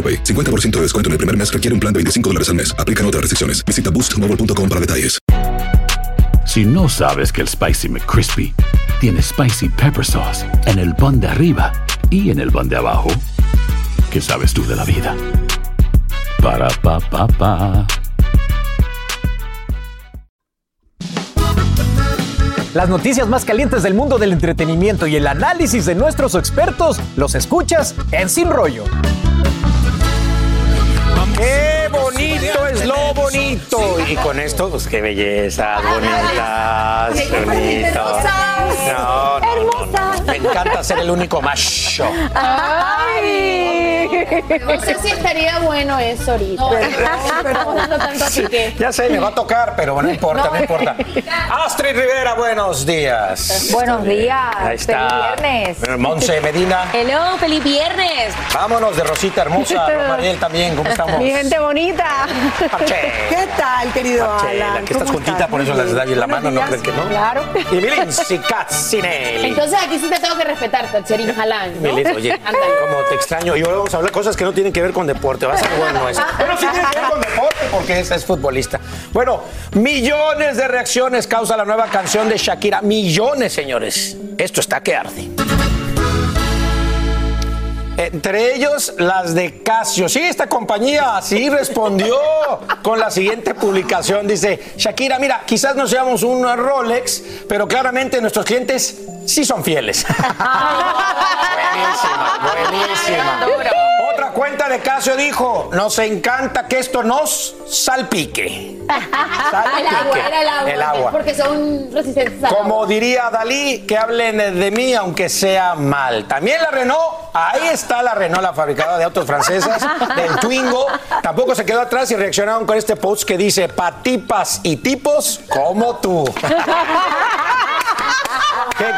AroPay. 50% de descuento en el primer mes requiere un plan de 25 dólares al mes. Aplican otras restricciones. Visita boostmobile.com para detalles. Si no sabes que el Spicy McCrispy tiene Spicy Pepper Sauce en el pan de arriba y en el pan de abajo, ¿qué sabes tú de la vida? Para, pa, pa, pa. Las noticias más calientes del mundo del entretenimiento y el análisis de nuestros expertos los escuchas en Sin Rollo. ¡Qué bonito es lo bonito! Y con esto, pues qué bellezas, bonitas, bonito. No, no, no, no. Me encanta ser el único macho. Ay. No sé si estaría bueno eso ahorita. Tanto. Ya sé, me va a tocar, pero no importa, no, importa. Astrid Rivera, buenos días. Buenos días. Ahí está. Feliz viernes. Monse Medina. Hello, feliz viernes. Vámonos de Rosita Hermosa. Mariel también, ¿cómo estamos? Mi gente bonita. Pache. ¿Qué tal, querido Alan? que estás ¿Cómo juntita, por eso les da en la mano, ¿no crees que no? Claro. Y Milinzi Katzinelli. Entonces aquí sí te tengo que respetar, Tacherín Jalán. ¿no? Oye, como te extraño. Y ahora vamos a hablar cosas que no tienen que ver con deporte. Va a ser bueno eso. Pero sí tiene que ver con deporte porque esa es futbolista. Bueno, millones de reacciones causa la nueva canción de Shakira. Millones, señores. Esto está que arde. Entre ellos las de Casio. Sí, esta compañía así respondió con la siguiente publicación. Dice, Shakira, mira, quizás no seamos un Rolex, pero claramente nuestros clientes sí son fieles. buenísima, buenísima. Otra cuenta de Casio dijo, nos encanta que esto nos salpique. El agua, era el agua. El agua. Porque son resistentes al Como agua. diría Dalí, que hablen de mí aunque sea mal. También la Renault, ahí está la Renault, la fabricadora de autos francesas, del Twingo. Tampoco se quedó atrás y reaccionaron con este post que dice, pa' tipas y tipos como tú.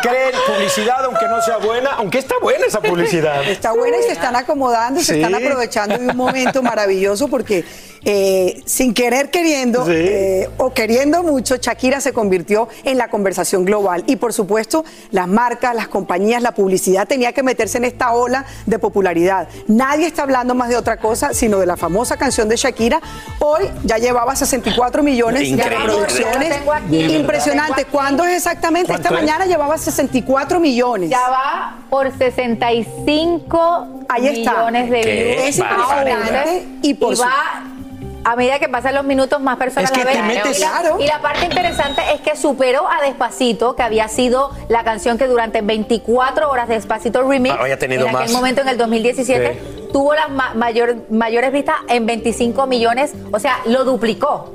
¿Qué creen? Publicidad, aunque no sea buena, aunque está buena esa publicidad. Está buena y se están acomodando, se Sí. están aprovechando de un momento maravilloso porque eh, sin querer queriendo Sí. eh, o queriendo mucho, Shakira se convirtió en la conversación global. Y por supuesto, las marcas, las compañías, la publicidad tenía que meterse en esta ola de popularidad. Nadie está hablando más de otra cosa, sino de la famosa canción de Shakira. Hoy ya llevaba 64 millones Increíble. de reproducciones. Impresionante. ¿Cuándo es exactamente? Esta mañana llevaba 64 millones. Ya va por 65 Ahí está. millones de views. Es impresionante. Y por su- va a medida que pasan los minutos, más personas Es que la ven. te metes- y, la, Claro. y la parte interesante es que superó a Despacito, que había sido la canción que durante 24 horas Despacito Remix, Ah, había tenido en aquel más. momento en el 2017, tuvo las ma- mayor- mayores vistas en 25 millones, o sea, lo duplicó.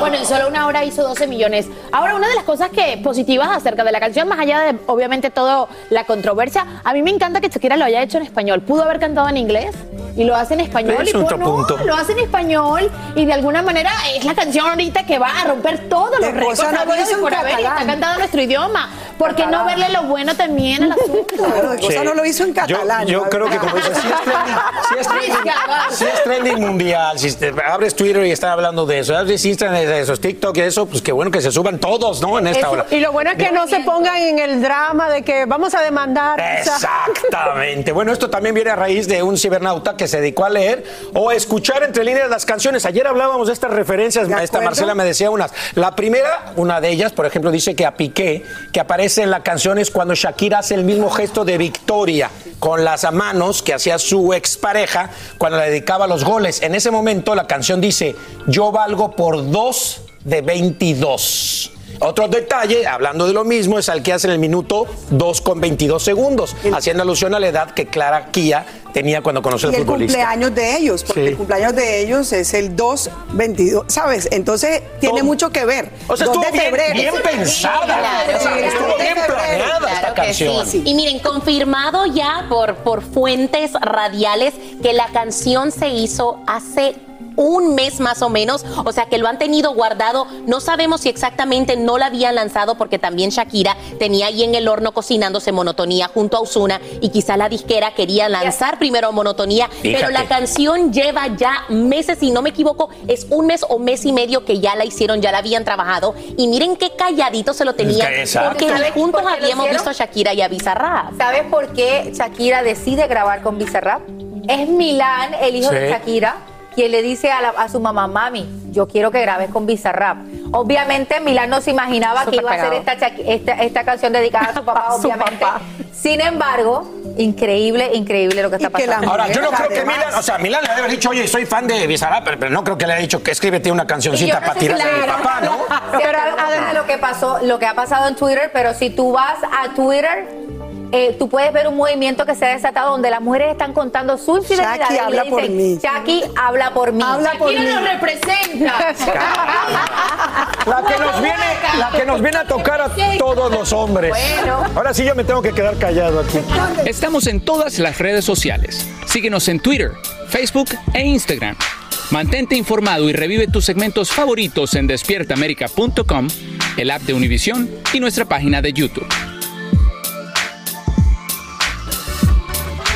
Bueno, en solo una hora hizo 12 millones. Ahora, una de las cosas que positivas acerca de la canción, más allá de obviamente toda la controversia, a mí me encanta que Shakira lo haya hecho en español. Pudo haber cantado en inglés y lo hace en español. Es y otro pues, no, punto. lo hace en español y de alguna manera es la canción ahorita que va a romper todos los récords no y en por haber está en nuestro idioma. ¿Por qué no verle lo bueno también al asunto? Claro, Sí. no lo hizo en catalán. Yo, creo que como dices, sí es trending, sí es trending, sí es trending mundial. Si te abres Twitter y están hablando de eso, abres Instagram de esos TikTok y eso, pues qué bueno que se suban todos, ¿no? En esta Eso, hora. y lo bueno es que no se pongan en el drama de que vamos a demandar. o sea, Exactamente. Bueno, esto también viene a raíz de un cibernauta que se dedicó a leer o a escuchar entre líneas las canciones. Ayer hablábamos de estas referencias, ¿De esta acuerdo? Marcela me decía unas. La primera, una de ellas, por ejemplo, dice que a Piqué, que aparece en la canción es cuando Shakira hace el mismo gesto de victoria con las manos que hacía su expareja cuando le dedicaba los goles. En ese momento la canción dice, yo valgo por dos de 22. Otro detalle, hablando de lo mismo, es al que hace en el minuto 2 con 22 segundos, haciendo alusión a la edad que Clara Kia tenía cuando conoció y al el futbolista. cumpleaños de ellos, porque Sí. el cumpleaños de ellos es el 2-22, ¿sabes? Entonces tiene mucho que ver. O sea, 2 estuvo de bien- febrero. bien pensada. Claro, O sea, sí, estuvo bien planeada esta Claro que canción. sí. Y miren, confirmado ya por, por fuentes radiales que la canción se hizo hace un mes más o menos, o sea que lo han tenido guardado. No sabemos si exactamente no la habían lanzado porque también Shakira tenía ahí en el horno cocinándose monotonía junto a Osuna y quizá la disquera quería lanzar primero monotonía, pero la canción lleva ya meses, si no me equivoco, es un mes o mes y medio que ya la hicieron, ya la habían trabajado y miren qué calladito se lo tenían porque ¿Sabes juntos habíamos visto a Shakira y a Bizarrap. ¿Sabes por qué Shakira decide grabar con Bizarrap? Es Milán, el hijo de. Shakira, quien le dice a, la- a su mamá, mami, yo quiero que grabes con Bizarrap. Obviamente Milán no se imaginaba que iba a hacer esta, esta, esta canción dedicada a su papá, A su obviamente. papá. Sin embargo, increíble, increíble lo que está pasando. Ahora, yo no creo que Milan, o sea, Milan le debe haber dicho, oye, soy fan de Bizarrap, pero, pero no creo que le haya dicho que escríbete una cancioncita no para tirarle a mi papá, ¿no? Pero además de lo que pasó, lo que ha pasado en Twitter, pero si tú vas a Twitter, eh, tú puedes ver un movimiento que se ha desatado donde las mujeres están contando su infidelidad. Shaki, y le habla por dicen, mí. Shaki, habla por mí. Habla por mí. nos representa. La que nos viene, la que nos viene a tocar a todos los hombres. Bueno. Ahora sí yo me tengo que quedar callado aquí. Estamos en todas las redes sociales. Síguenos en Twitter, Facebook e Instagram. Mantente informado y revive tus segmentos favoritos en despiertaamerica.com, el app de Univision y nuestra página de YouTube.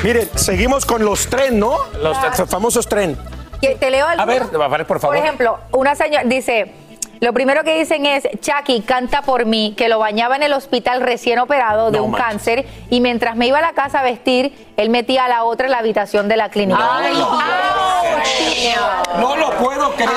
Miren, seguimos con los tren, ¿no? Los famosos tren. Te leo A ver, algunos. a ver, por favor. Por ejemplo, una señora dice, lo primero que dicen es, Chucky canta por mí, que lo bañaba en el hospital recién operado de No un cáncer y mientras me iba a la casa a vestir, él metía a la otra en la habitación de la clínica. Ay, Dios. No lo puedo creer.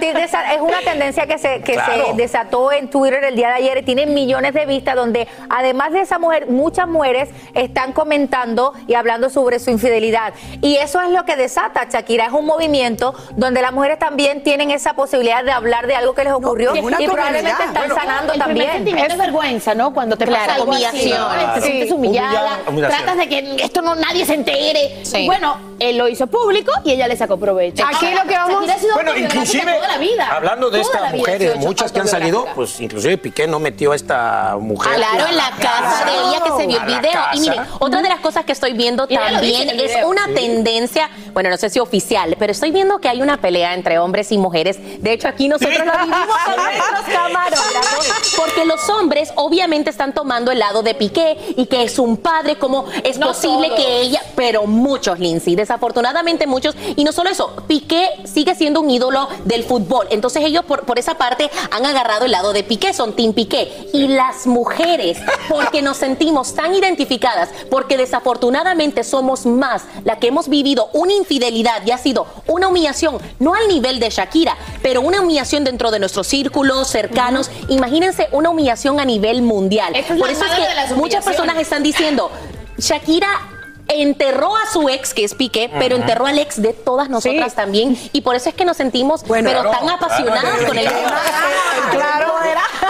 Es una tendencia que se, que Claro. se desató en Twitter el día de ayer y tiene millones de vistas donde además de esa mujer, muchas mujeres están comentando y hablando sobre su infidelidad. Y eso es lo que desata Shakira, es un movimiento donde las mujeres también tienen esa posibilidad de hablar de algo que les ocurrió y probablemente están sanando el también. sentimiento es vergüenza, ¿no? Cuando te Claro, pasa. Te Sí. sientes humillada, Humilla- tratas de que esto no nadie se entere. Sí. Bueno, él lo hizo público y ella le sacó provecho. Aquí Ahora, lo que vamos- Bueno, inclusive, toda la vida. hablando de estas mujeres, sido muchas que han salido, pues inclusive Piqué no metió a esta mujer. Claro, en la casa de ella que se vio el video. Y miren, otra de las cosas que estoy viendo lo también es una tendencia, bueno, no sé si oficial, pero estoy viendo que hay una pelea entre hombres y mujeres. De hecho, aquí nosotros la vivimos con nuestros camarógrafos, porque los hombres obviamente están tomando el lado de Piqué y que es un padre, como es No posible todos. que ella, pero muchos, Lindsay, desafortunadamente muchos, y no solo eso, Piqué sigue siendo un ídolo del fútbol, entonces ellos por, por esa parte han agarrado el lado de Piqué, son Team Piqué, y las mujeres, porque nos sentimos tan identificadas, porque desafortunadamente somos más la que hemos vivido una infidelidad y ha sido una humillación, no al nivel de Shakira, pero una humillación dentro de nuestros círculos cercanos, imagínense una humillación a nivel mundial. Es por eso es que muchas personas están diciendo, Shakira enterró a su ex, que es Piqué, pero enterró al ex de todas nosotras también. Y por eso es que nos sentimos Bueno, pero claro, tan apasionadas claro, con el claro. Claro.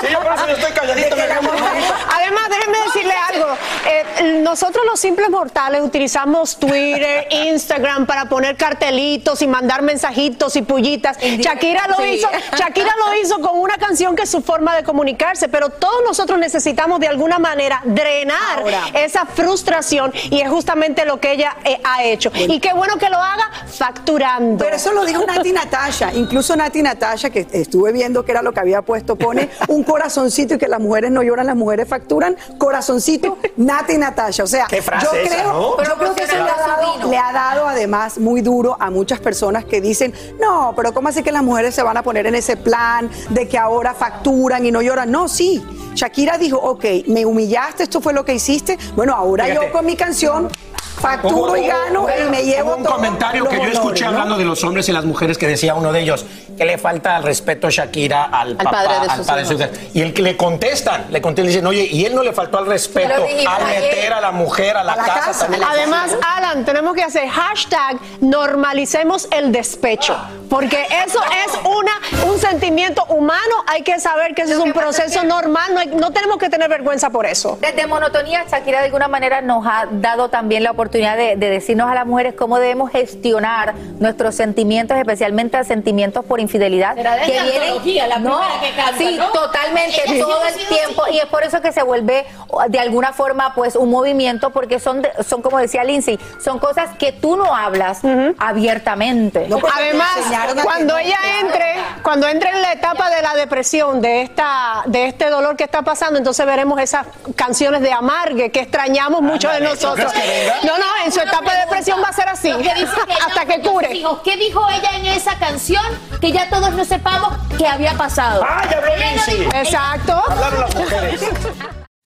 Sí, yo por eso yo estoy calladito. me. Además, déjenme decirle algo. Eh, nosotros los simples mortales utilizamos Twitter, Instagram para poner cartelitos y mandar mensajitos y pullitas. Shakira lo Sí. hizo, Shakira lo hizo con una canción que es su forma de comunicarse, pero todos nosotros necesitamos de alguna manera drenar Ahora. esa frustración y es justamente lo que ella eh, ha hecho. Y qué bueno que lo haga facturando. Pero eso lo dijo Nati Natasha. Incluso Nati Natasha, que estuve viendo que era lo que había puesto, pone un corazoncito y que las mujeres no lloran, las mujeres facturan. Corazoncito, Nati Natasha. O sea, Qué frase yo esa, creo, ¿no? yo creo que eso le ha, dado, le ha dado además muy duro a muchas personas que dicen, no, pero ¿cómo así que las mujeres se van a poner en ese plan de que ahora facturan y no lloran? No, sí. Shakira dijo, ok, me humillaste, esto fue lo que hiciste. Bueno, ahora Fíjate. yo con mi canción facturo y gano y me llevo Hubo un todo comentario que yo honores, escuché ¿no? hablando de los hombres y las mujeres que decía uno de ellos que le falta el respeto Shakira al, papá, padre de al sus padre de sus hijos. hijos. Y el que le contestan, le contestan y dicen, oye, y él no le faltó al respeto al ayer. meter a la mujer a la, A la casa, casa. también. Además, Alan, tenemos que hacer hashtag normalicemos el despecho, porque eso es una sentimiento humano, hay que saber que eso es un proceso normal, no, hay- no tenemos que tener vergüenza por eso. Desde monotonía, Shakira de alguna manera nos ha dado también la oportunidad de, de decirnos a las mujeres cómo debemos gestionar nuestros sentimientos, especialmente sentimientos por infidelidad. Antología, la no, primera que canta, sí, ¿no? totalmente, Ella todo el tiempo así. y es por eso que se vuelve de alguna forma pues un movimiento porque son de- son como decía Lindsay, son cosas que tú no hablas abiertamente. Además, cuando ella entre, cuando entre en la etapa de la depresión, de esta, de este dolor que está pasando, entonces veremos esas canciones de amargue que extrañamos mucho de Ándale, ¿tú nosotros. que? No, no, en su etapa de depresión va a ser así, que que hasta que cure. hijos. ¿Qué dijo ella en esa canción? Que ya todos no sepamos qué había pasado. ¡Ah, ya habló Lindsay! dijo- Exacto. Hablaron las mujeres.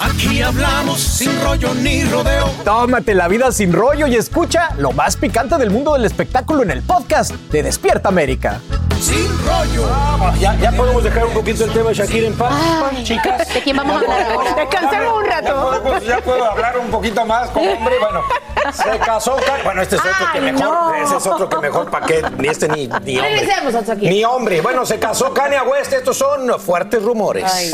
Aquí hablamos sin rollo ni rodeo. Tómate la vida sin rollo y escucha lo más picante del mundo del espectáculo en el podcast de Despierta América. Sin rollo. Ya, ya podemos dejar un poquito el tema de Shakira en paz, chicas. ¿De quién vamos a hablar ahora? Descansemos un Ya rato. podemos- ya puedo hablar un poquito más como hombre. Bueno, se casó. Bueno, este es otro que Ay, mejor. no. Ese es otro que mejor para qué. Ni este ni, ni hombre. Regresemos a Shakira. Ni hombre. Bueno, se casó Kanye West. Estos son fuertes rumores.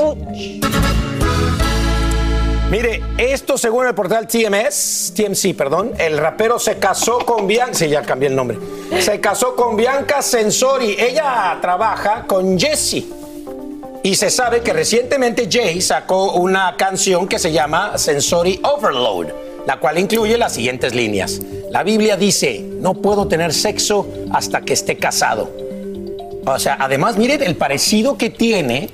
Mire, esto según el portal TMS, TMC, perdón, el rapero se casó con Bianca, sí, ya cambié el nombre, se casó con Bianca Sensori. Ella trabaja con Jesse. Y se sabe que recientemente Jay sacó una canción que se llama Sensory Overload, la cual incluye las siguientes líneas. La Biblia dice, no puedo tener sexo hasta que esté casado. O sea, además, miren el parecido que tiene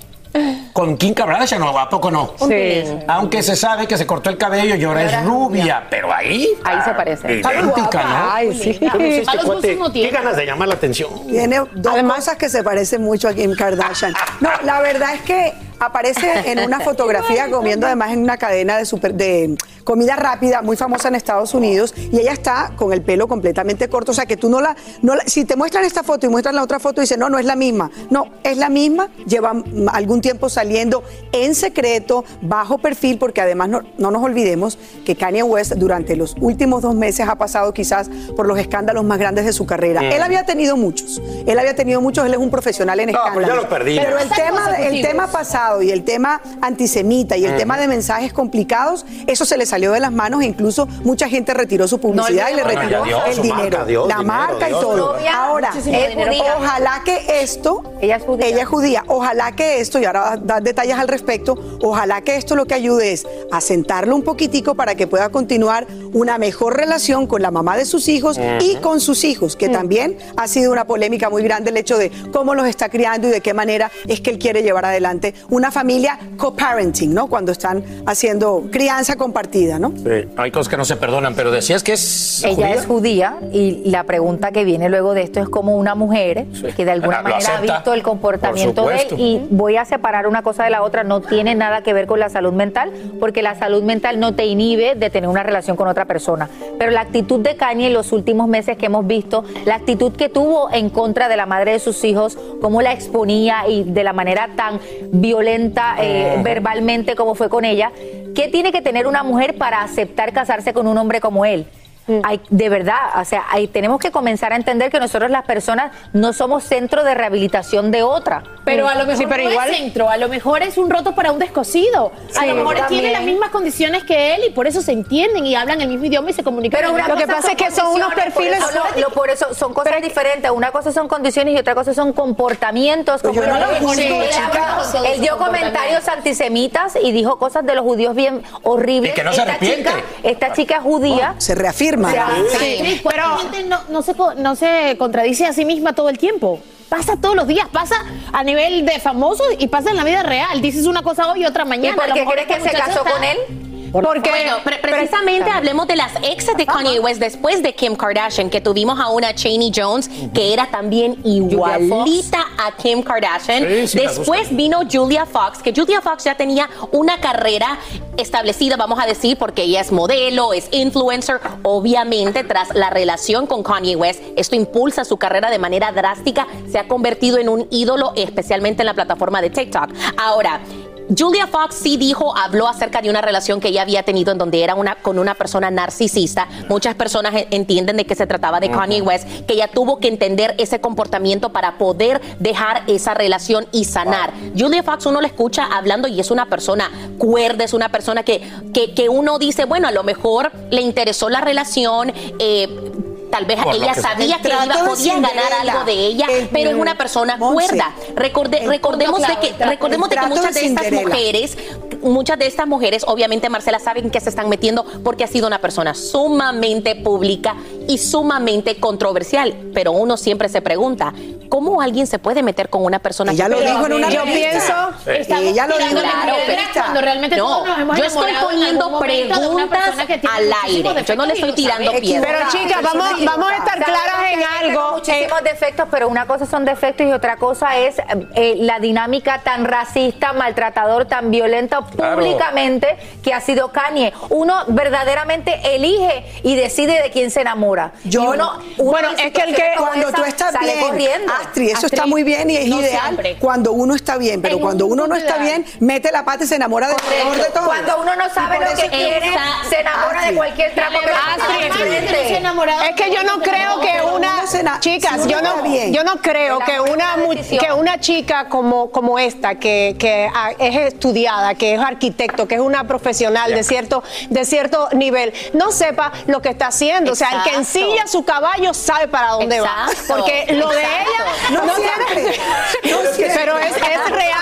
con Kim Kardashian, ¿no? ¿A poco no? Sí. Aunque se sabe que se cortó el cabello y ahora es rubia, pero ahí... Ahí se parece. Idéntica, ¿no? Ay, sí. Este A los cuate, no Qué tiene. ganas de llamar la atención. Tiene dos cosas que se parecen mucho a Kim Kardashian. No, la verdad es que aparece en una fotografía comiendo además en una cadena de, super- de comida rápida muy famosa en Estados Unidos y ella está con el pelo completamente corto, o sea que tú no la, no la- si te muestran esta foto y muestran la otra foto y dicen, no, no es la misma, no, es la misma, lleva algún tiempo saliendo en secreto, bajo perfil, porque además no, no nos olvidemos que Kanye West durante los últimos dos meses ha pasado quizás por los escándalos más grandes de su carrera. Mm. Él había tenido muchos, él había tenido muchos, él es un profesional en No, pues escándalos. ya lo perdí. Pero el tema, el tema pasado y el tema antisemita y el tema de mensajes complicados, eso se le salió de las manos e incluso mucha gente retiró su publicidad y le retiró el dinero. marca, la dinero, marca y todo. novia, Ahora, judía. ojalá que esto, Ella es judía. ella es judía, ojalá que esto, y ahora va a dar detalles al respecto, ojalá que esto lo que ayude es a sentarlo un poquitico para que pueda continuar una mejor relación con la mamá de sus hijos y con sus hijos, que también ha sido una polémica muy grande el hecho de cómo los está criando y de qué manera es que él quiere llevar adelante una familia co-parenting, ¿no? Cuando están haciendo crianza compartida, ¿no? Sí, hay cosas que no se perdonan, pero decías que es Ella judía. es judía y la pregunta que viene luego de esto es como una mujer Sí. que de alguna Lo manera ha acepta, visto el comportamiento por de él y voy a separar una cosa de la otra, no tiene nada que ver con la salud mental porque la salud mental no te inhibe de tener una relación con otra persona, pero la actitud de Kanye en los últimos meses que hemos visto, la actitud que tuvo en contra de la madre de sus hijos, cómo la exponía y de la manera tan violenta eh, verbalmente como fue con ella, ¿qué tiene que tener una mujer para aceptar casarse con un hombre como él? Hay, de verdad, o sea, hay- tenemos que comenzar a entender que nosotros las personas no somos centro de rehabilitación de otra. Pero a lo mejor Sí, pero no igual- es centro, a lo mejor es un roto para un descosido. a Sí, lo mejor también. tiene las mismas condiciones que él y por eso se entienden y hablan el mismo idioma y se comunican. Pero una Lo que pasa es que son unos condiciones, por perfiles- eso por eso son cosas diferentes. Una cosa son condiciones y otra cosa son comportamientos. Pues como yo no él, lo juzgo, él chicas. habla- él dio comentarios antisemitas y dijo cosas de los judíos bien horribles. Y que no se esta arrepiente. chica, esta chica es judía. Se reafirma. O sea, Sí, ¿Cuánta gente no, no se, co- no se contradice a sí misma todo el tiempo? pasa todos los días, pasa a nivel de famosos y pasa en la vida real. Dices una cosa hoy y otra mañana. ¿Y por qué crees que este se muchacho casó está- con él? Porque bueno, pre- precisamente hablemos de las exes de Kanye West después de Kim Kardashian, que tuvimos a una Cheney Jones que era también igualita a Kim Kardashian. Sí, sí, me después vino Julia Fox, que Julia Fox ya tenía una carrera establecida, vamos a decir, porque ella es modelo, es influencer. Obviamente, tras la relación con Kanye West, esto impulsa su carrera de manera drástica, se ha convertido en un ídolo, especialmente en la plataforma de TikTok. Ahora, Julia Fox sí dijo, habló acerca de una relación que ella había tenido en donde era una con una persona narcisista. Muchas personas en- entienden de que se trataba de Kanye West, que ella tuvo que entender ese comportamiento para poder dejar esa relación y sanar. Julia Fox uno la escucha hablando y es una persona cuerda, es una persona que, que, que uno dice, bueno, a lo mejor le interesó la relación, eh, Tal vez Por ella que- sabía que trato iba, podía ganar algo de ella, El- pero es una persona cuerda. Recorde- recordemos de que, recordemos de que muchas de de estas mujeres, muchas de estas mujeres, obviamente Marcela saben que se están metiendo porque ha sido una persona sumamente pública y sumamente controversial. Pero uno siempre se pregunta, ¿cómo alguien se puede meter con una persona Ella que lo dijo en una Yo pienso- Estamos Ella lo dijo en una Claro, pero- cuando realmente no, todos nos hemos yo estoy poniendo preguntas persona que tiene al aire. Yo no le estoy tirando piedras. Pero chicas, vamos, vamos a estar claras en algo. Muchísimos defectos, pero una cosa son defectos y otra cosa es eh, la dinámica tan racista, maltratador, tan violenta Claro. públicamente que ha sido Kanye. Uno verdaderamente elige y decide de quién se enamora. Yo uno, uno Bueno, en es que el que- cuando esa tú estás sale bien, corriendo. Astrid, eso está muy bien y es no ideal siempre. cuando uno está bien, pero En cuando un uno no está de bien, mete la pata y se enamora del peor de todo. Cuando uno no sabe lo que quiere, se enamora de cualquier trapo que Es que yo no de creo que una chicas, yo no, yo no creo que una que una chica como como esta que, que es estudiada, que es arquitecto, que es una profesional de cierto de cierto nivel, no sepa lo que está haciendo, o sea, el que Ensilla su caballo sabe para dónde va, porque lo de ella No siempre. No siempre. pero es, real.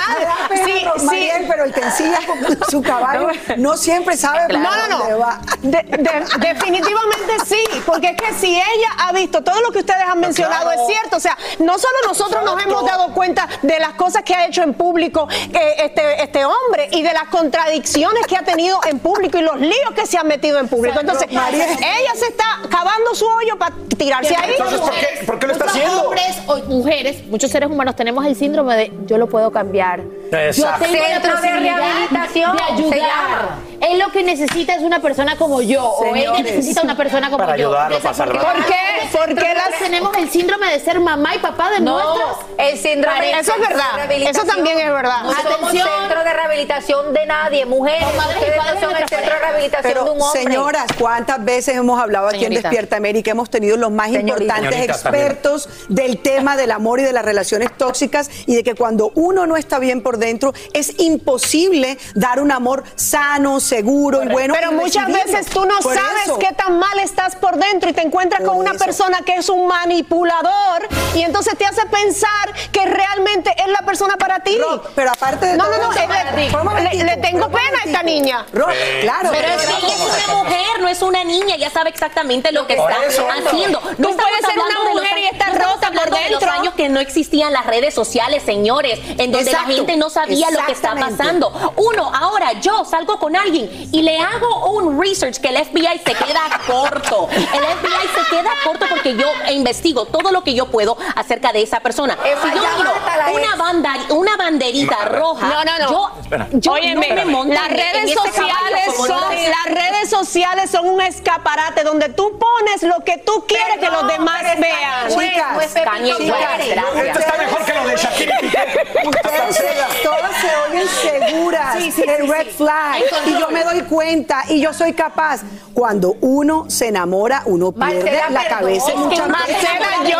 pena, Sí, sí. Mariel, pero el que ensilla con su caballo no siempre sabe para no, dónde va. De- de- definitivamente sí, porque es que si ella ha visto todo lo que ustedes han mencionado claro. es cierto, o sea, no solo nosotros nos hemos dado cuenta de las cosas que ha hecho en público eh, este, este hombre y de las contradicciones que ha tenido en público y los líos que se han metido en público. Entonces, María. ella se está cavando su hoyo para tirarse ahí. Entonces, ¿por qué, por qué lo está haciendo? hombres o mujeres, muchos seres humanos tenemos el síndrome de yo lo puedo cambiar. Exacto. Yo tengo la Centro de posibilidad rehabilitación, de ayudar. Él lo que necesita es una persona como yo o ella Señores. necesita una persona como Para yo. ayudarlo, para salvarlo. ¿Por qué? Porque Porque las tenemos el síndrome de ser mamá y papá de No, nuestros. el síndrome Eso es verdad. de. Eso también es verdad. No somos Atención. centro de rehabilitación de nadie, mujeres. Son madres Ustedes no de son el centro de rehabilitación de un Pero, hombre. señoras, ¿cuántas veces hemos hablado aquí Señorita. en Despierta América? Hemos tenido los más Señorita. importantes también. expertos del tema del amor y de las relaciones tóxicas y de que cuando uno no está bien por dentro es imposible dar un amor sano, seguro y bueno. Pero y muchas veces tú no Por sabes eso. qué tan mal estás por dentro y te encuentras Por con una eso. persona que es un manipulador y entonces te hace pensar que realmente es la persona para ti. Rock, pero aparte de no, todo no, no, eso, eh, para le- le, le tengo pena a esta niña. Claro. Pero es que ella es una mujer, no es una niña, ya sabe exactamente lo que está eso. haciendo. Tú No estamos puedes ser una mujer y estar rota por hablando de los dentro. años que no existían las redes sociales, señores, en donde Exacto. la gente no sabía lo que está pasando. Uno, ahora yo salgo con alguien y le hago un research que el FBI se queda corto. El FBI se queda corto porque yo investigo todo lo que yo puedo acerca de esa persona. Si yo miro la una, ex. banda, una banderita roja, No, no, no. yo, Espera. yo Óyeme, no me monto las redes sociales son las redes sociales son un escaparate donde tú pones lo que tú quieres que los demás vean. Chicas. Esto está mejor que lo de Shakira. Ustedes todas se oyen seguras, el red flag, y yo me doy cuenta, y yo soy capaz. Cuando uno se enamora, uno pierde Marcela, la cabeza Es que muchas Marcela, veces. yo,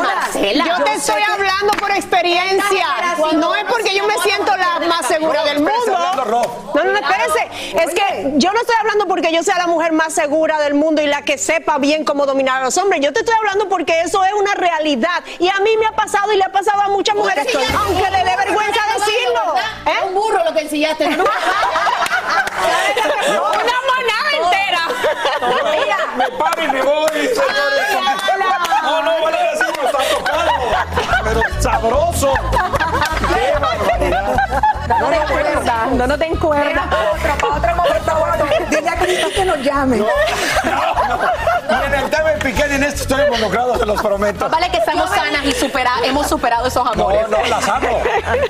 Marcela, yo te yo estoy hablando por experiencia. No es porque yo me siento la más segura del espérese, mundo. hablando, Rob. No, no, no, espérese. Es que yo no estoy hablando porque yo sea la mujer más segura del mundo y la que sepa bien cómo dominar a los hombres. Yo te estoy hablando porque eso es una realidad. Y a mí me ha pasado y le ha pasado a muchas mujeres, aunque le dé vergüenza decirlo. Es ¿Eh? un burro lo que ensillaste. ¿no? Una manada entera. Mira, Me paro y me voy. No, no, vale decir, nos ha tocado. Pero sabroso. ¡Qué barbaridad! No te encuerda, no, no te encuerda. Para otro momento, dile a Cristo que nos llame. Ni en el tema Piqué ni en esto estoy involucrado, se los prometo. Vale que estamos sanas y supera, hemos superado esos amores. No, no, las amo.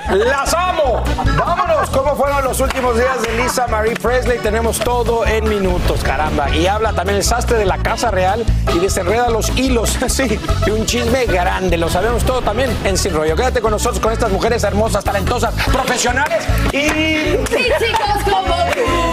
¡Las amo! Vámonos. ¿Cómo fueron los últimos días de Lisa Marie Presley? Tenemos todo en minutos, caramba. Y habla también el sastre de la Casa Real y desenreda los hilos, sí, de un chisme grande. Lo sabemos todo también en Sin Rollo. Quédate con nosotros, con estas mujeres hermosas, talentosas, profesionales y... Sí, chicos, como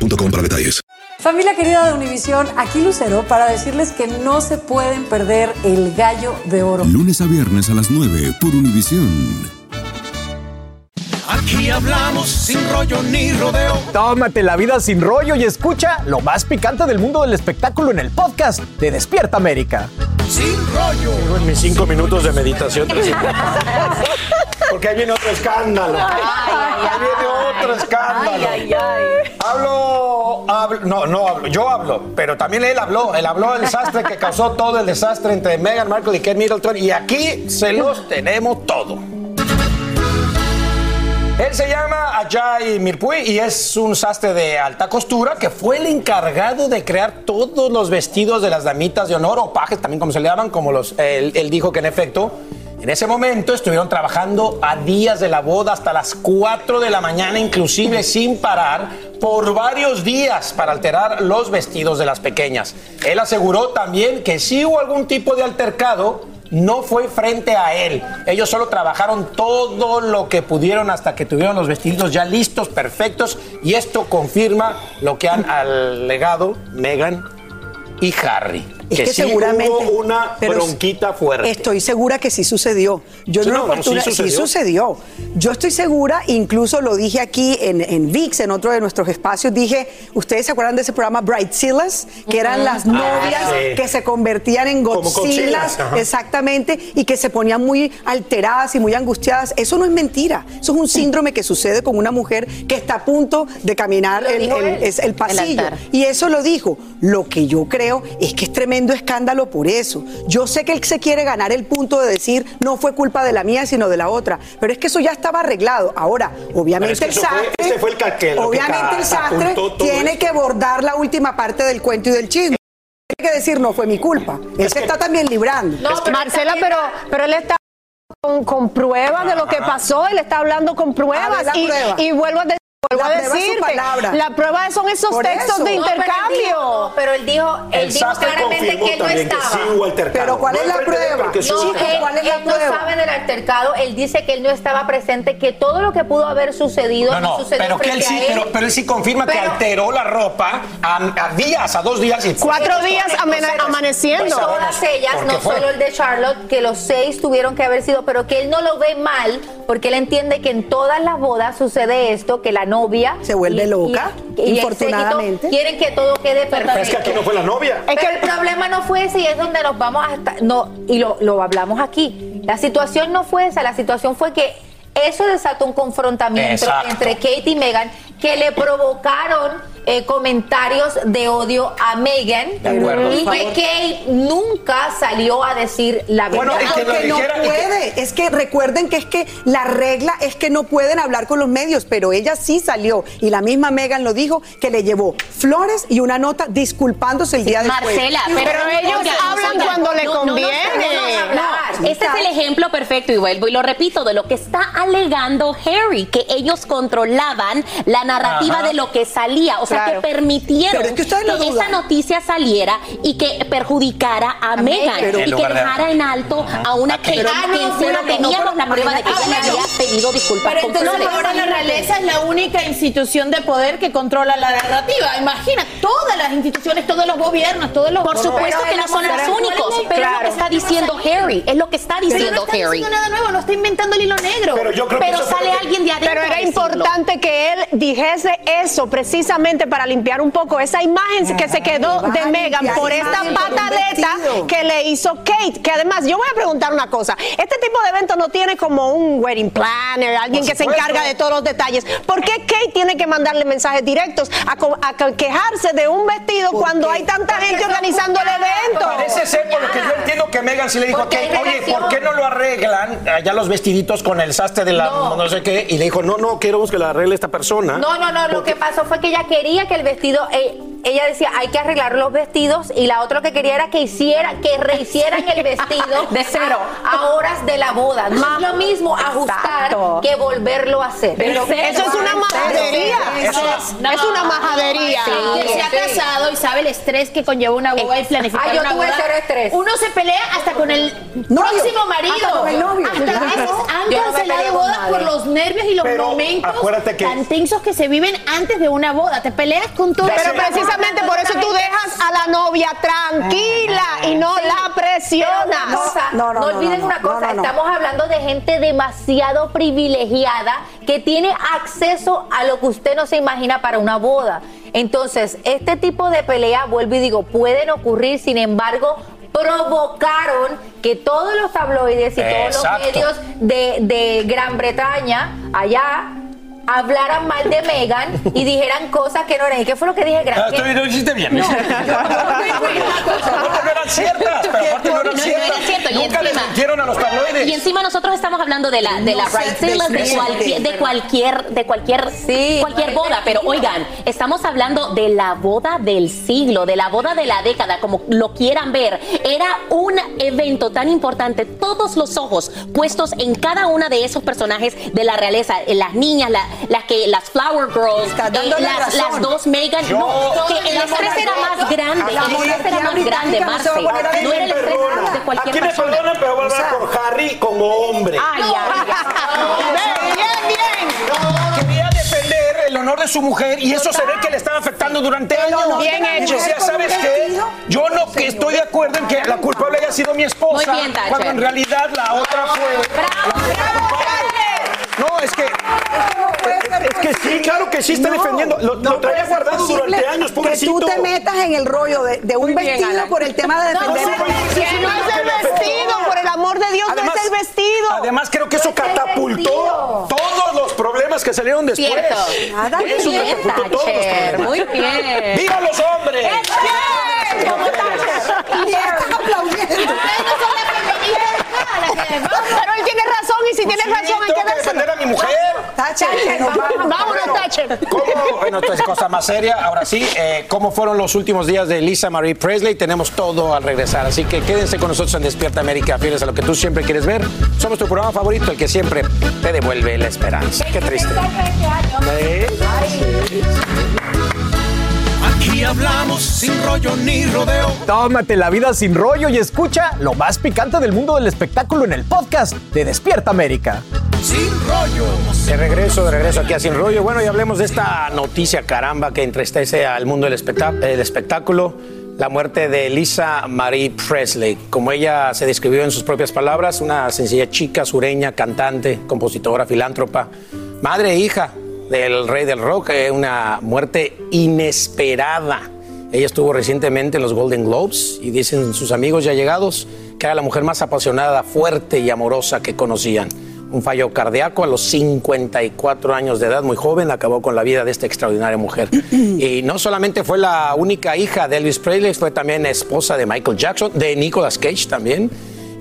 boostmobile.com para detalles. Familia querida de Univisión, aquí Lucero para decirles que no se pueden perder el gallo de oro. Lunes a viernes a las 9 por Univisión. Aquí hablamos sin rollo ni rodeo. Tómate la vida sin rollo y escucha lo más picante del mundo del espectáculo en el podcast de Despierta América. Sin rollo. Tengo en mis cinco minutos de meditación. Porque ahí viene otro escándalo. Ahí viene otro escándalo. Hablo, hablo, no, no hablo, yo hablo, pero también él habló, él habló del desastre que causó todo el desastre entre Meghan Markle y Kate Middleton y aquí se los tenemos todo. Él se llama Ajay Mirpui y es un sastre de alta costura que fue el encargado de crear todos los vestidos de las damitas de honor o pajes, también como se le llaman, como los, él, él dijo que en efecto en ese momento estuvieron trabajando a días de la boda hasta las 4 de la mañana, inclusive sin parar, por varios días para alterar los vestidos de las pequeñas. Él aseguró también que si hubo algún tipo de altercado, no fue frente a él. Ellos solo trabajaron todo lo que pudieron hasta que tuvieron los vestidos ya listos, perfectos, y esto confirma lo que han alegado Meghan y Harry. Es que, sí seguramente hubo una bronquita fuerte. Estoy segura que sí sucedió. Yo Sí, no, no, no, sí sucedió. Yo estoy segura, incluso lo dije aquí en, en VIX, en otro de nuestros espacios, dije, ¿ustedes se acuerdan de ese programa Bridezillas? Que eran las novias Ah, sí. que se convertían en Godzillas, exactamente, y que se ponían muy alteradas y muy angustiadas. Eso no es mentira. Eso es un síndrome que sucede con una mujer que está a punto de caminar el, pasillo. Y eso lo dijo. Lo que yo creo es que es tremendo escándalo por eso. Yo sé que él se quiere ganar el punto de decir no fue culpa de la mía, sino de la otra. Pero es que eso ya estaba arreglado. Ahora, obviamente Pero es que el fue- sastre. ese fue el obviamente el sastre tiene esto. que bordar la última parte del cuento y del chisme. Tiene que decir no fue mi culpa. Él se está también librando. Marcela, pero, pero él está con, con pruebas de lo que pasó, él está hablando con pruebas ver y, prueba. y vuelvo a, de- vuelvo La a prueba es su decirte, palabra. la prueba son esos Por textos eso. de No, No, pero él intercambio. dijo- no, pero él dijo, él El dijo claramente que él no que estaba. sí hubo altercado. Pero ¿cuál No es la prueba? porque sí No, él, ¿cuál es la él no sabe del altercado, él dice que él no estaba presente, que todo lo que pudo haber sucedido No, no, no, sucedió pero que él sí, a él. pero, pero él sí confirma que alteró la ropa a, a días, a dos días y Cuatro días amaneciendo. pues, Todas ellas, ¿Por qué no fue? solo el de Charlotte, que los seis tuvieron que haber sido, pero que él no lo ve mal, porque él entiende que en todas las bodas sucede esto, que la novia Se vuelve loca, el infortunadamente. séquito quieren que todo quede perfecto. Pero es que aquí no fue la novia. Es que el problema no fue ese y es donde nos vamos hasta no y lo, lo hablamos aquí. La situación no fue esa, la situación fue que eso desató un confrontamiento Exacto. entre Kate y Meghan que le provocaron eh, comentarios de odio a Meghan De acuerdo. y que. Kate nunca salió a decir la verdad. Bueno, y que lo Porque no dijera- y que- puede. Es que recuerden que es que la regla es que no pueden hablar con los medios, pero ella sí salió. Y la misma Megan lo dijo, que le llevó flores y una nota disculpándose el día después. Marcela, pero ustedes- ellos oigan, hablan oigan, cuando le no, no nos conviene. podemos hablar. No, este es el ejemplo perfecto y vuelvo y lo repito de lo que está alegando Harry, que ellos controlaban la narrativa Ajá. de lo que salía. O sea, porque permitieron es que esa noticia saliera y que perjudicara a, Megan Pero- y que de- dejara en alto a una Kate, Pero- que Ah, no, encima teníamos la prueba de que Ah, ella le había pedido disculpas Pero entonces ahora la realeza es la única institución de poder que controla la narrativa. Imagina, todas las instituciones, todos los gobiernos, todos los... Por supuesto que no son los únicos, pero es lo que está diciendo Harry, es lo que está Pero no diciendo está Harry. diciendo nada nuevo, no está inventando el hilo negro. Pero yo creo que sale que- alguien de adentro. Pero a era decirlo. importante que él dijese eso precisamente para limpiar un poco esa imagen que se quedó de Megan por esta pataleta que le hizo Kate. Que además, yo voy a preguntar una cosa. Este tipo de evento no tiene como un wedding planner, alguien que se encarga de todos los detalles. ¿Por qué Kate tiene que mandarle mensajes directos a, quejarse de un vestido ¿Por cuando qué? hay tanta gente organizando el evento? Parece ser, por lo que yo entiendo, que Megan sí le dijo a Kate, oye. ¿por qué no lo arreglan allá los vestiditos con el sastre de la no, No. sé qué? Y le dijo, no, no, queremos que lo arregle esta persona. No, no, no, lo que pasó fue que ella quería que el vestido, eh, ella decía, hay que arreglar los vestidos y la otra lo que quería era que hiciera, que rehicieran el vestido De cero. a, a horas de la boda. No es lo mismo ajustar Exacto. que volverlo a hacer. Pero Eso es una majadería. Eso- Es, es una majadería. Sí. que se ha sí. casado y sabe el estrés que conlleva una boda y planificar Ah, yo una tuve boda. cero estrés. Uno se pelea hasta con el Novio. próximo marido. Hasta con el novio. Hasta a veces han Yo cancelado bodas por los nervios y los Pero momentos acuérdate que- tan tensos que se viven antes de una boda. Te peleas con todo. Pero precisamente por eso tú dejas a la novia tranquila y no la presionas. cosa, No, no, no, no, olviden no, una cosa, no, no. estamos hablando de gente demasiado privilegiada que tiene acceso a lo que usted no se imagina para una boda. Entonces, este tipo de pelea, vuelvo y digo, pueden ocurrir, sin embargo, provocaron que todos los tabloides y todos los medios de, de Gran Bretaña allá hablaran mal de Megan y dijeran cosas que no eran. ¿Y qué fue lo que dije? Gran- Ah, estoy- lo hiciste bien. No, no eran ciertas, pero aparte no No, eran ciertas. Nunca mintieron a los tabloides. Y encima nosotros estamos hablando de la de la de cualquier de cualquier de cualquier boda, pero oigan, estamos hablando de la boda del siglo, de la boda de la década, como lo quieran ver. Era un evento tan importante, todos los ojos puestos en cada una de esos personajes de la realeza, las niñas, la- las que las flower girls, eh, las, las dos Megan, Yo- no, que el estrés era más grande, el estrés era más grande, Marce. No era me el estrés perdonan. de cualquier Aquí me persona. perdonan, pero voy a hablar O sea- por Harry como hombre. Ay, ay, ay. Bien, bien, bien. Quería defender el honor de su mujer y eso se ve que le estaba afectando durante años. Bien hecho. Decía, ¿sabes qué? Yo no que estoy de acuerdo en que la culpable haya sido mi esposa. Muy bien, Thatcher. Cuando en realidad la otra fue. No, es que. Es que sí, claro que sí está No, defendiendo. Lo, no lo traía guardado durante años, pobrecito. Que tú te metas en el rollo de, de un Muy vestido por el tema de defender. no, no es el vestido, por el amor de Dios, Además- no es el vestido. Además, creo que eso catapultó todos los problemas que salieron después. Cierto. Nada que Eso catapultó todos los problemas. muy bien. ¡Viva los hombres! Y estás aplaudiendo las feministas acá, las que vamos. Pero él tiene razón y si tiene Sí, razón hay que defender a mi mujer. Tache. Vámonos. ¿Cómo? Bueno, esto es cosa más seria. Ahora sí, eh, ¿cómo fueron los últimos días de Lisa Marie Presley? Tenemos todo al regresar. Así que quédense con nosotros en Despierta América, fieles a lo que tú siempre quieres ver. Somos tu programa favorito, el que siempre te devuelve la esperanza. Qué triste. Sí. Hablamos sin rollo ni rodeo. Tómate la vida sin rollo y escucha lo más picante del mundo del espectáculo en el podcast de Despierta América. Sin rollo. De regreso, de regreso aquí a Sin Rollo. Bueno, y hablemos de esta noticia caramba que entristece al mundo del espectá- el espectáculo. La muerte de Lisa Marie Presley. Como ella se describió en sus propias palabras, una sencilla chica sureña, cantante, compositora, filántropa, madre e hija del rey del rock. eh, Una muerte inesperada. Ella estuvo recientemente en los Golden Globes y dicen sus amigos ya llegados que era la mujer más apasionada, fuerte y amorosa que conocían. Un fallo cardíaco a los 54 años de edad, muy joven, acabó con la vida de esta extraordinaria mujer. y no solamente fue la única hija de Elvis Presley, fue también esposa de Michael Jackson, de Nicolas Cage también.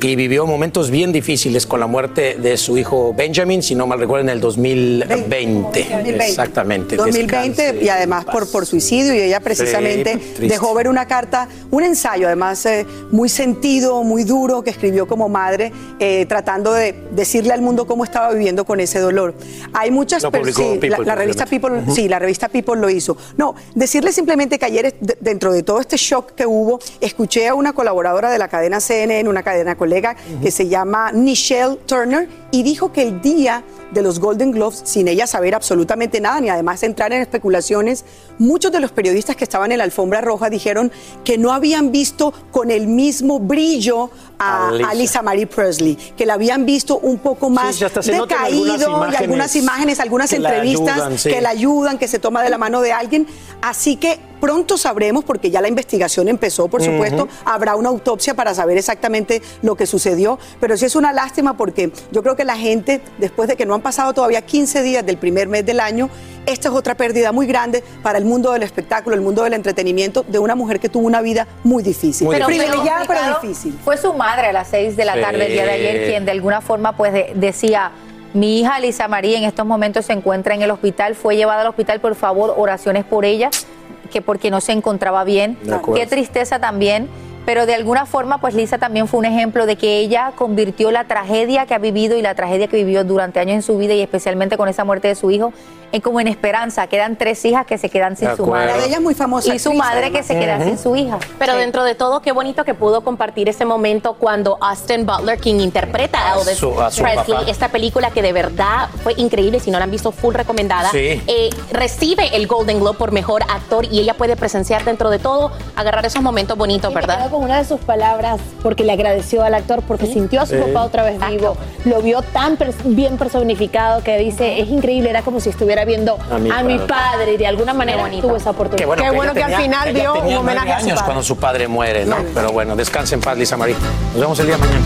Y vivió momentos bien difíciles con la muerte de su hijo Benjamin, si no mal recuerdo, en el 2020. 2020. Exactamente. 2020 Descanse y además por, por suicidio y ella precisamente dejó ver una carta, un ensayo además eh, muy sentido, muy duro que escribió como madre eh, tratando de decirle al mundo cómo estaba viviendo con ese dolor. Hay muchas Lo per- publicó sí, la, la revista People, sí, la revista People lo hizo. No, decirle simplemente que ayer de- dentro de todo este shock que hubo, escuché a una colaboradora de la cadena CNN, una cadena colega que se llama Nichelle Turner y dijo que el día de los Golden Globes, sin ella saber absolutamente nada, ni además entrar en especulaciones, muchos de los periodistas que estaban en la alfombra roja dijeron que no habían visto con el mismo brillo a, A Lisa. Marie Presley, que la habían visto un poco más Sí, hasta decaído algunas y algunas imágenes, algunas que entrevistas ayudan, sí. que la ayudan, que se toma de la mano de alguien. Así que pronto sabremos, porque ya la investigación empezó, por supuesto, habrá una autopsia para saber exactamente lo que sucedió. Pero sí es una lástima porque yo creo que la gente, después de que no han pasado todavía 15 días del primer mes del año, esta es otra pérdida muy grande para el mundo del espectáculo, el mundo del entretenimiento, de una mujer que tuvo una vida muy difícil. Muy difícil. privilegiada, pero difícil. Fue su madre a las 6 de la Sí. tarde el día de ayer quien de alguna forma pues de- decía, mi hija Lisa María en estos momentos se encuentra en el hospital, fue llevada al hospital, por favor, oraciones por ella, que porque no se encontraba bien. Qué tristeza también. Pero de alguna forma, pues Lisa también fue un ejemplo de que ella convirtió la tragedia que ha vivido y la tragedia que vivió durante años en su vida y especialmente con esa muerte de su hijo, en como en esperanza. Quedan tres hijas que se quedan sin su madre. La de ella es muy famosa Y su actriz, madre que además. se queda sin su hija. Pero dentro de todo, qué bonito que pudo compartir ese momento cuando Austin Butler, quien interpreta a A Elvis su- a su Presley, papá. esta película que de verdad fue increíble, si no la han visto, full recomendada, Sí. eh, recibe el Golden Globe por mejor actor y ella puede presenciar dentro de todo, agarrar esos momentos bonitos, me ¿verdad? Con una de sus palabras porque le agradeció al actor porque sintió a su papá otra vez vivo, lo vio tan pers- bien personificado que dice, es increíble, era como si estuviera viendo A a mi mi, padre. y de alguna manera tuvo esa oportunidad. Qué bueno, Qué bueno que al final dio un homenaje a su años padre. cuando su padre muere, ¿no? Pero bueno, descanse en paz, Lisa Marie. Nos vemos el día de mañana.